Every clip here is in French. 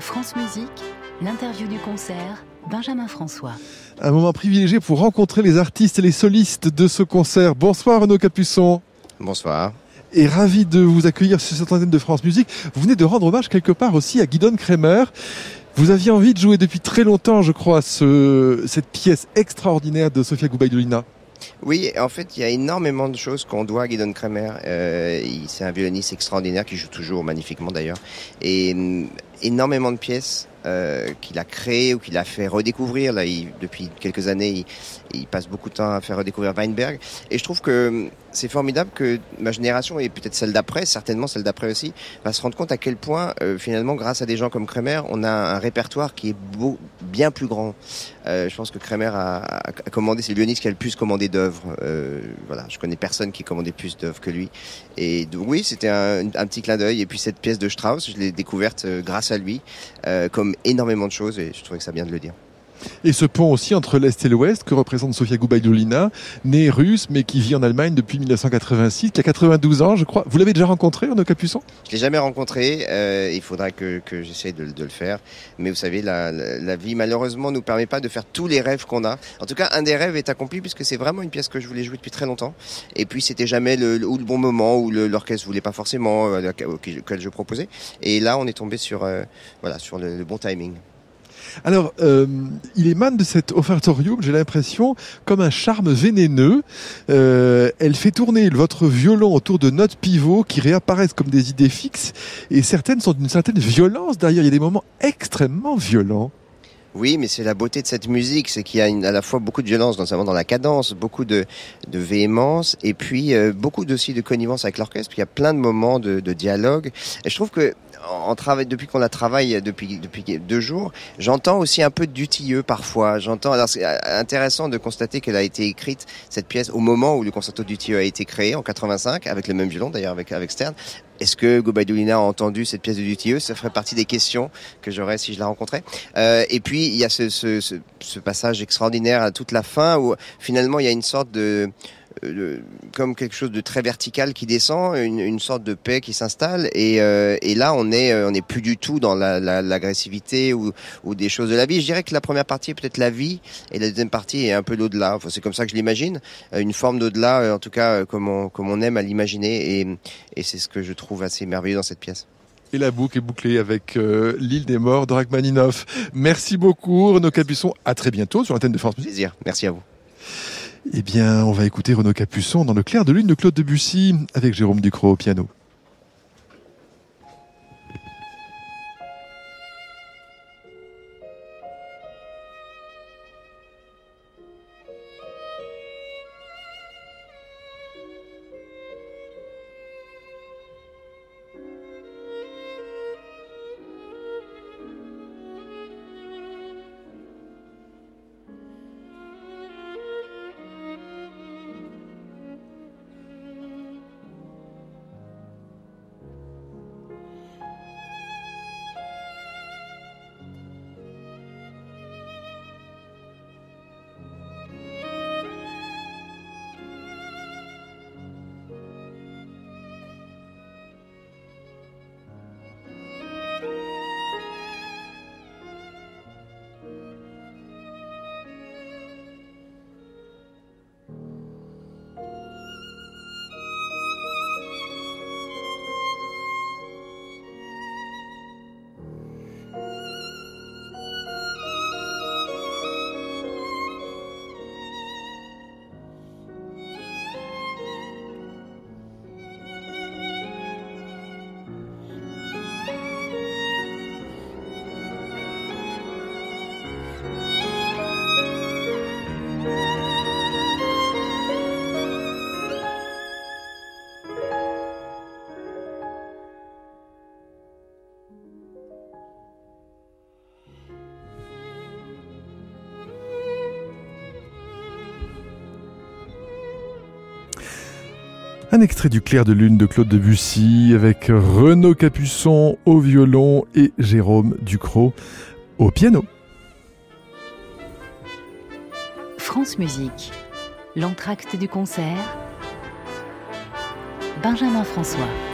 France Musique, l'interview du concert, Benjamin François. Un moment privilégié pour rencontrer les artistes et les solistes de ce concert. Bonsoir Renaud Capuçon. Bonsoir. Et ravi de vous accueillir sur cette antenne de France Musique. Vous venez de rendre hommage quelque part aussi à Guidon Kremer. Vous aviez envie de jouer depuis très longtemps, je crois, ce, cette pièce extraordinaire de Sofia Goubaïdolina. Oui, en fait, il y a énormément de choses qu'on doit à Guidon Kremer. Euh, c'est un violoniste extraordinaire qui joue toujours magnifiquement d'ailleurs. Et énormément de pièces euh, qu'il a créées ou qu'il a fait redécouvrir. Là, il, depuis quelques années, il, il, passe beaucoup de temps à faire redécouvrir Weinberg. Et je trouve que hum, c'est formidable que ma génération et peut-être celle d'après, certainement celle d'après aussi, va se rendre compte à quel point euh, finalement, grâce à des gens comme Kremer, on a un répertoire qui est beau, bien plus grand. Euh, je pense que Kremer a, a, commandé, c'est violoniste qui a le plus commandé d'œuvres. Euh, voilà, je connais personne qui commandait plus d'œuvres que lui. Et oui, c'était un, un, petit clin d'œil. Et puis cette pièce de Strauss, je l'ai découverte euh, grâce à lui, euh, comme énormément de choses. Et je trouvais que ça bien de le dire. Et ce pont aussi entre l'Est et l'Ouest que représente Sofia Goubaïdolina, née russe mais qui vit en Allemagne depuis 1986, qui a 92 ans je crois. Vous l'avez déjà rencontré, Renaud Capuçon? Je l'ai jamais rencontré, euh, il faudra que, que j'essaye de, le faire. Mais vous savez, la, la, vie malheureusement nous permet pas de faire tous les rêves qu'on a. En tout cas, un des rêves est accompli puisque c'est vraiment une pièce que je voulais jouer depuis très longtemps. Et puis c'était jamais le, ou le bon moment où l'orchestre voulait pas forcément, euh, auquel je proposais. Et là, on est tombé sur, euh, voilà, sur le bon timing. Alors, euh, il émane de cet offertorium, j'ai l'impression, comme un charme vénéneux. Euh, elle fait tourner votre violon autour de notes pivots qui réapparaissent comme des idées fixes, et certaines sont d'une certaine violence derrière. Il y a des moments extrêmement violents. Oui, mais c'est la beauté de cette musique, c'est qu'il y a à la fois beaucoup de violence, notamment dans la cadence, beaucoup de, de véhémence, et puis euh, beaucoup aussi de connivence avec l'orchestre. Il y a plein de moments de, de dialogue. Et je trouve que en travail, depuis qu'on la travaille depuis, depuis deux jours, j'entends aussi un peu d'utilleux parfois. J'entends, alors c'est intéressant de constater qu'elle a été écrite, cette pièce, au moment où le concerto d'utilleux a été créé, en 85, avec le même violon d'ailleurs, avec, avec Stern. Est-ce que Gobaidulina a entendu cette pièce de Dutilleux? Ça ferait partie des questions que j'aurais si je la rencontrais. Euh, et puis, il y a ce, ce, ce, ce, passage extraordinaire à toute la fin où finalement il y a une sorte de euh, comme quelque chose de très vertical qui descend, une, une sorte de paix qui s'installe. Et, euh, et, là, on est, on n'est plus du tout dans l'agressivité la, la, ou, ou, des choses de la vie. Je dirais que la première partie est peut-être la vie, et la deuxième partie est un peu l'au-delà. Enfin, c'est comme ça que je l'imagine, une forme d'au-delà, en tout cas comme on, comme on aime à l'imaginer. Et, et c'est ce que je trouve assez merveilleux dans cette pièce. Et la boucle est bouclée avec euh, l'île des morts de Rachmaninoff. Merci beaucoup, Renaud Capuçon. À très bientôt sur l'antenne de France Musique. Plaisir. Merci à vous. Eh bien, on va écouter Renaud Capuçon dans le clair de lune de Claude Debussy avec Jérôme Ducrot au piano. Un extrait du Clair de Lune de Claude Debussy avec Renaud Capuçon au violon et Jérôme Ducrot au piano. France Musique, l'entracte du concert, Benjamin François.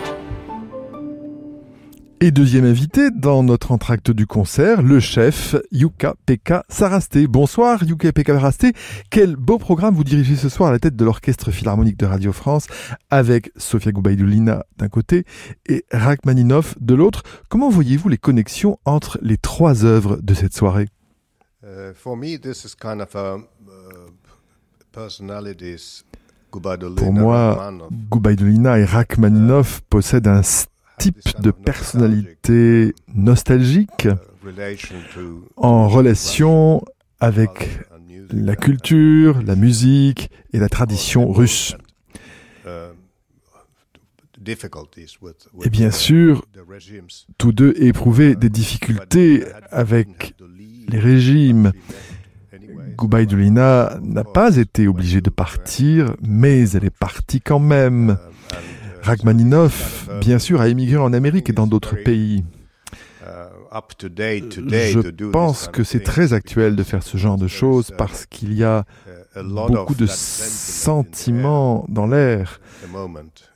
Et deuxième invité dans notre entracte du concert, le chef Yuka Pekka Sarasté. Bonsoir Yuka Pekka Sarasté. Quel beau programme vous dirigez ce soir à la tête de l'Orchestre Philharmonique de Radio France avec Sofia Goubaïdoulina d'un côté et Rachmaninoff de l'autre. Comment voyez-vous les connexions entre les trois œuvres de cette soirée? Uh, For me, this is kind of a, uh, Pour moi, Goubaïdoulina et Rachmaninoff possèdent un type de personnalité nostalgique en relation avec la culture, la musique et la tradition russe. Et bien sûr, tous deux éprouvaient des difficultés avec les régimes. Goubaïdoulina n'a pas été obligée de partir, mais elle est partie quand même. Rachmaninoff, bien sûr, a émigré en Amérique et dans d'autres pays. Je pense que c'est très actuel de faire ce genre de choses parce qu'il y a beaucoup de sentiments dans l'air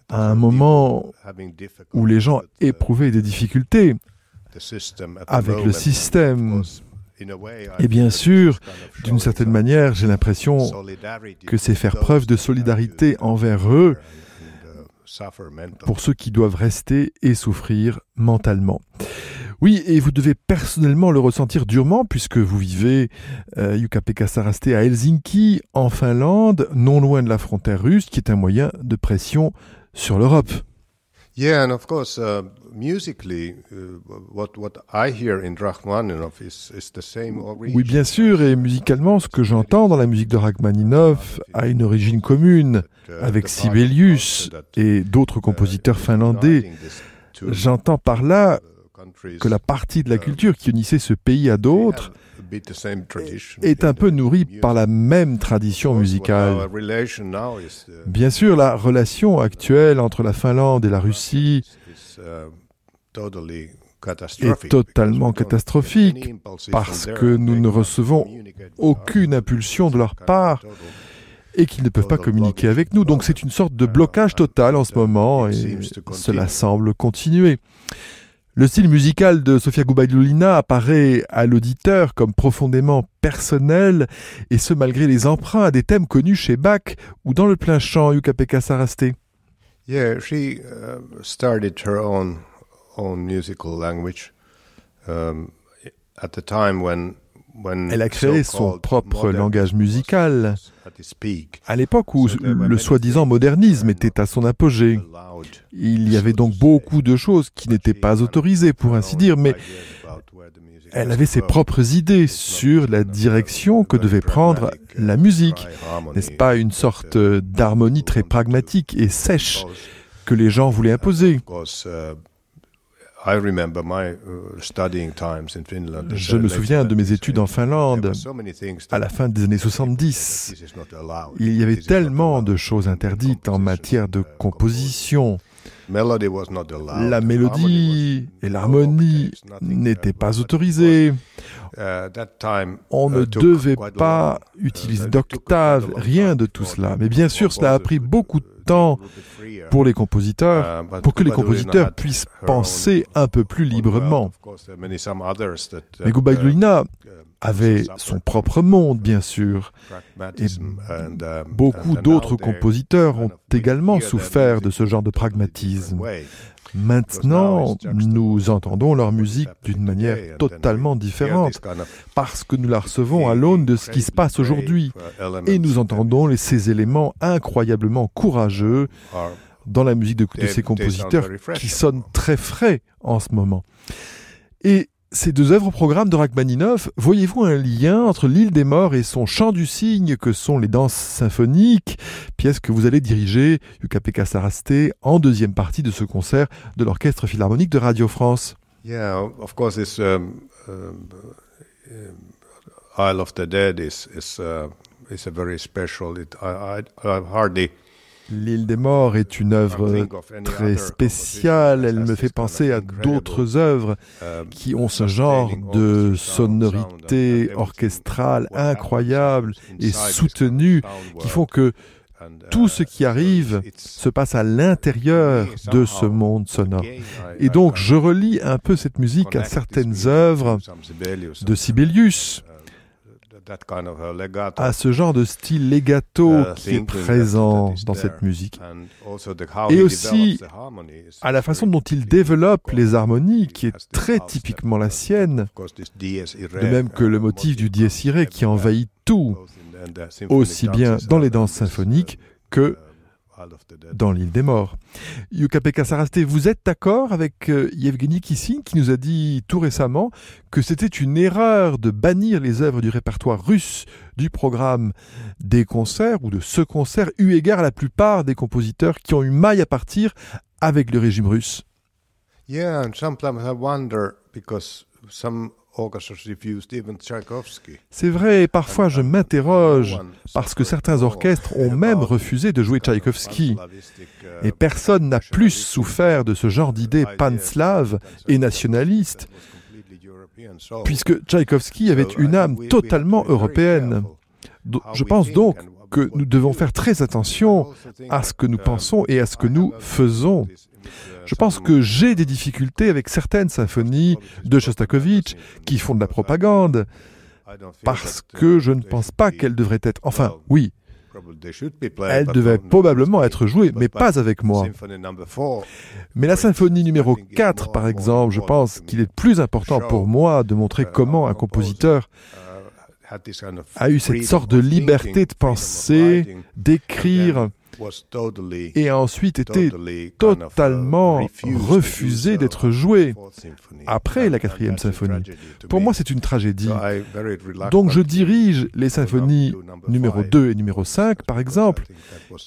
à un moment où les gens éprouvaient des difficultés avec le système. Et bien sûr, d'une certaine manière, j'ai l'impression que c'est faire preuve de solidarité envers eux pour ceux qui doivent rester et souffrir mentalement. Oui, et vous devez personnellement le ressentir durement puisque vous vivez, euh, Yuka-Pekka Sarasté, à Helsinki, en Finlande, non loin de la frontière russe, qui est un moyen de pression sur l'Europe. Yeah, and of course, uh, musically, uh, what what I hear in Rachmaninoff is, is the same origin. Oui, bien sûr, et musicalement, ce que j'entends dans la musique de Rachmaninoff a une origine commune avec Sibelius et d'autres compositeurs finlandais. J'entends par là que la partie de la culture qui unissait ce pays à d'autres est un peu nourrie par la même tradition musicale. Bien sûr, la relation actuelle entre la Finlande et la Russie est totalement catastrophique parce que nous ne recevons aucune impulsion de leur part et qu'ils ne peuvent pas communiquer avec nous. Donc c'est une sorte de blocage total en ce moment et cela semble continuer. Le style musical de Sofia Goubaïdoulina apparaît à l'auditeur comme profondément personnel, et ce malgré les emprunts à des thèmes connus chez Bach ou dans le plein chant Yuka-Pekka Sarasté. Yeah, she uh, started her own own musical language um, at the time when elle a créé son propre langage musical à l'époque où le soi-disant modernisme était à son apogée. Il y avait donc beaucoup de choses qui n'étaient pas autorisées, pour ainsi dire, mais elle avait ses propres idées sur la direction que devait prendre la musique. N'est-ce pas une sorte d'harmonie très pragmatique et sèche que les gens voulaient imposer je me souviens de mes études en Finlande à la fin des années 70. Il y avait tellement de choses interdites en matière de composition. La mélodie et l'harmonie n'étaient pas autorisées. Uh, On ne devait pas utiliser d'octave, rien de tout cela. Mais bien sûr, cela a pris beaucoup de temps pour les compositeurs, uh, pour que les compositeurs puissent penser un peu plus librement. Mais Goubaïdoulina avait son propre monde, bien sûr. Et beaucoup d'autres compositeurs ont également souffert de ce genre de pragmatisme. Maintenant, nous entendons leur musique d'une manière totalement différente, parce que nous la recevons à l'aune de ce qui se passe aujourd'hui, et nous entendons ces éléments incroyablement courageux dans la musique de, ces compositeurs qui sonnent très frais en ce moment. Et ces deux œuvres au programme de Rachmaninoff, voyez-vous un lien entre l'île des morts et son chant du cygne que sont les danses symphoniques, pièce que vous allez diriger, Yuka Sarasté, en deuxième partie de ce concert de l'Orchestre Philharmonique de Radio France Yeah, of course, this um, uh, Isle of the Dead is, is, uh, a very special. It, I, I, hardly L'île des morts est une œuvre très spéciale. Elle me fait penser à d'autres œuvres qui ont ce genre de sonorité orchestrale incroyable et soutenue qui font que tout ce qui arrive se passe à l'intérieur de ce monde sonore. Et donc je relie un peu cette musique à certaines œuvres de Sibelius, à ce genre de style legato qui est présent dans cette musique. Et aussi à la façon dont il développe les harmonies, qui est très typiquement la sienne, de même que le motif du dies irae qui envahit tout, aussi bien dans les danses symphoniques que dans l'île des morts. Yuka-Pekka Sarasté, vous êtes d'accord avec euh, Yevgeny Kissing qui nous a dit tout récemment que c'était une erreur de bannir les œuvres du répertoire russe du programme des concerts ou de ce concert, eu égard à la plupart des compositeurs qui ont eu maille à partir avec le régime russe Yeah, and sometimes I wonder because some c'est vrai, parfois je m'interroge, parce que certains orchestres ont même refusé de jouer Tchaïkovski. Et personne n'a plus souffert de ce genre d'idée panslave et nationaliste, puisque Tchaïkovski avait une âme totalement européenne. Je pense donc que nous devons faire très attention à ce que nous pensons et à ce que nous faisons. Je pense que j'ai des difficultés avec certaines symphonies de Shostakovich qui font de la propagande, parce que je ne pense pas qu'elles devraient être... Enfin, oui, elles devaient probablement être jouées, mais pas avec moi. Mais la symphonie numéro 4, par exemple, je pense qu'il est plus important pour moi de montrer comment un compositeur a eu cette sorte de liberté de penser, d'écrire, et a ensuite été totalement refusé d'être joué après la quatrième symphonie. Pour moi, c'est une tragédie. Donc je dirige les symphonies numéro 2 et numéro 5, par exemple,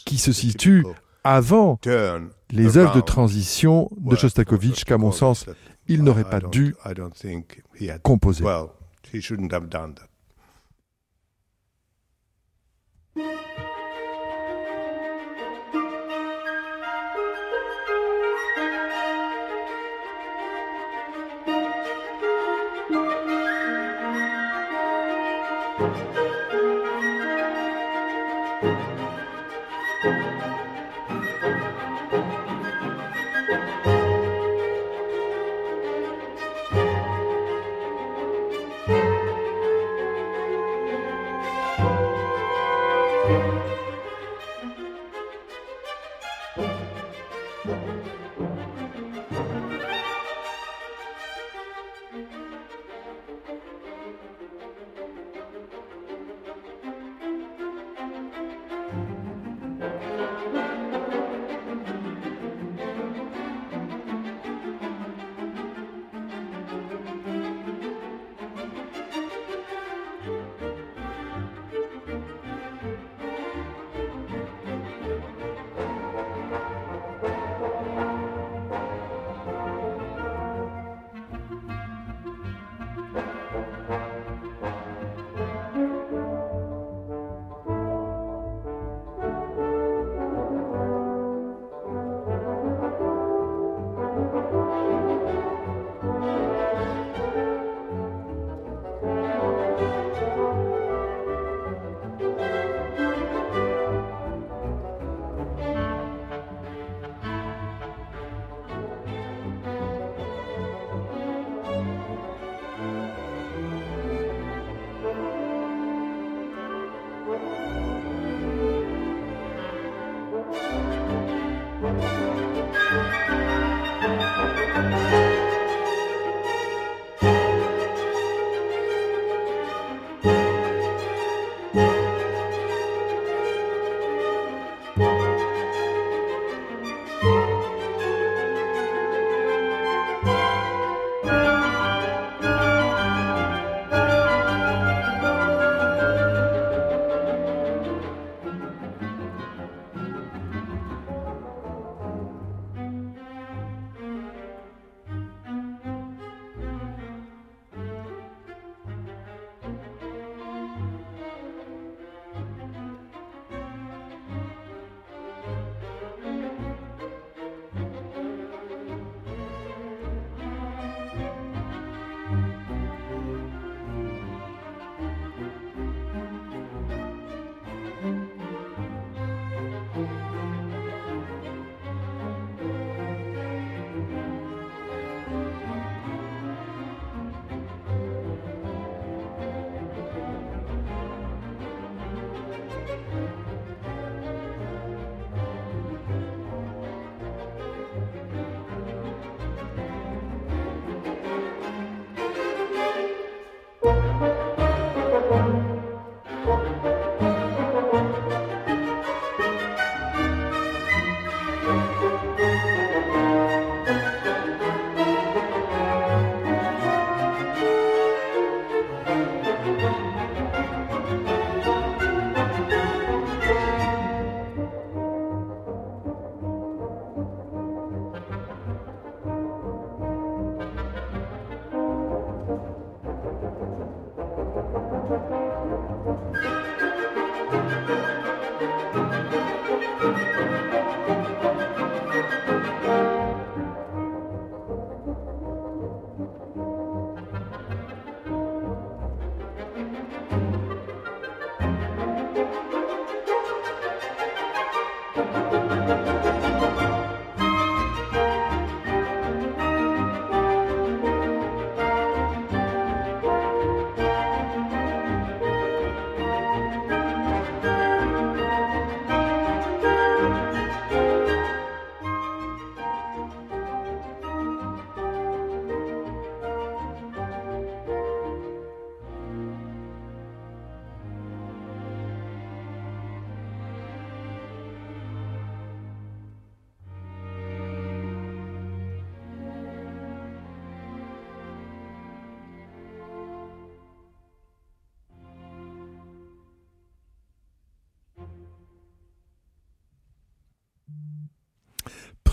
qui se situent avant les œuvres de transition de Shostakovich qu'à mon sens, il n'aurait pas dû composer.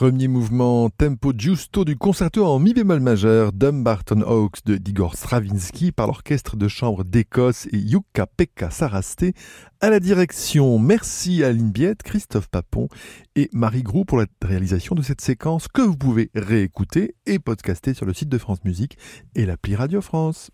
Premier mouvement tempo giusto du concerto en mi bémol majeur Dumbarton Oaks de Igor Stravinsky par l'orchestre de chambre d'Écosse et Jukka Pekka Sarasté à la direction. Merci à Aline Biette, Christophe Papon et Marie Groux pour la réalisation de cette séquence que vous pouvez réécouter et podcaster sur le site de France Musique et l'appli Radio France.